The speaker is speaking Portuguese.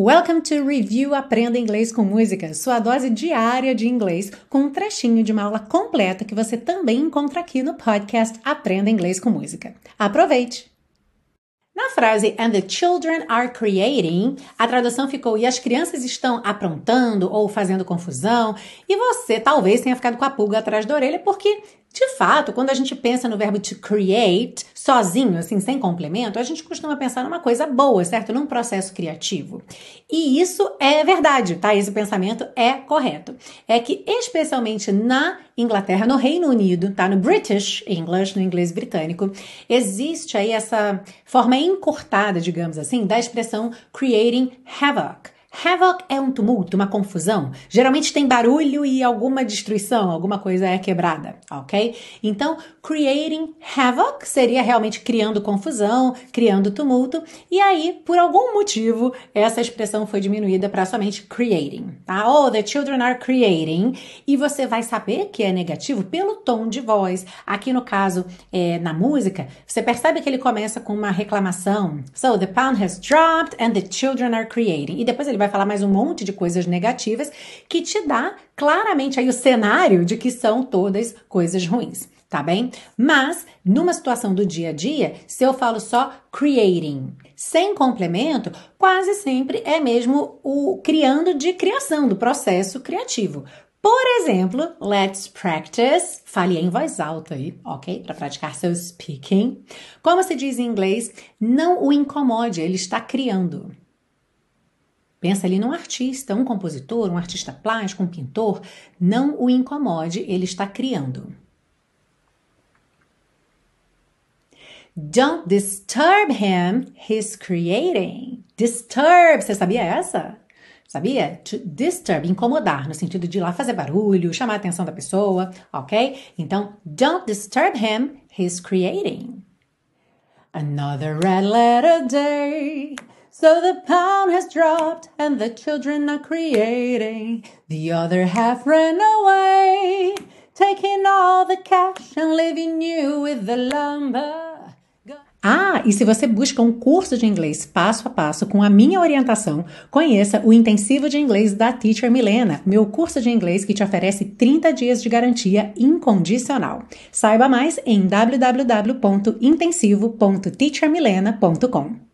Welcome to Review Aprenda Inglês com Música, sua dose diária de inglês, com um trechinho de uma aula completa que você também encontra aqui no podcast Aprenda Inglês com Música. Aproveite! Na frase And the children are creating, a tradução ficou e as crianças estão aprontando ou fazendo confusão, e você talvez tenha ficado com a pulga atrás da orelha porque de fato, quando a gente pensa no verbo to create, sozinho, assim, sem complemento, a gente costuma pensar numa coisa boa, certo? Num processo criativo. E isso é verdade, tá? Esse pensamento é correto. É que, especialmente na Inglaterra, no Reino Unido, tá? No British English, no inglês britânico, existe aí essa forma encurtada, digamos assim, da expressão creating havoc. Havoc é um tumulto, uma confusão. Geralmente tem barulho e alguma destruição, alguma coisa é quebrada, ok? Então, creating havoc seria realmente criando confusão, criando tumulto. E aí, por algum motivo, essa expressão foi diminuída para somente creating, tá? Oh, the children are creating. E você vai saber que é negativo pelo tom de voz. Aqui no caso, é, na música, você percebe que ele começa com uma reclamação. So, the pound has dropped and the children are creating. E depois ele vai vai falar mais um monte de coisas negativas que te dá claramente aí o cenário de que são todas coisas ruins, tá bem? Mas numa situação do dia a dia, se eu falo só creating, sem complemento, quase sempre é mesmo o criando de criação, do processo criativo. Por exemplo, let's practice. Fale em voz alta aí, ok? Para praticar seu speaking. Como se diz em inglês, não o incomode, ele está criando. Pensa ali num artista, um compositor, um artista plástico, um pintor. Não o incomode, ele está criando. Don't disturb him, he's creating. Disturb, você sabia essa? Sabia? To disturb, incomodar, no sentido de ir lá fazer barulho, chamar a atenção da pessoa, ok? Então, don't disturb him, he's creating. Another red letter day. So the pound has dropped and the children are creating. The other half ran away, taking all the cash and leaving you with the lumber. Ah, e se você busca um curso de inglês passo a passo com a minha orientação, conheça o Intensivo de Inglês da Teacher Milena, meu curso de inglês que te oferece 30 dias de garantia incondicional. Saiba mais em www.intensivo.teachermilena.com.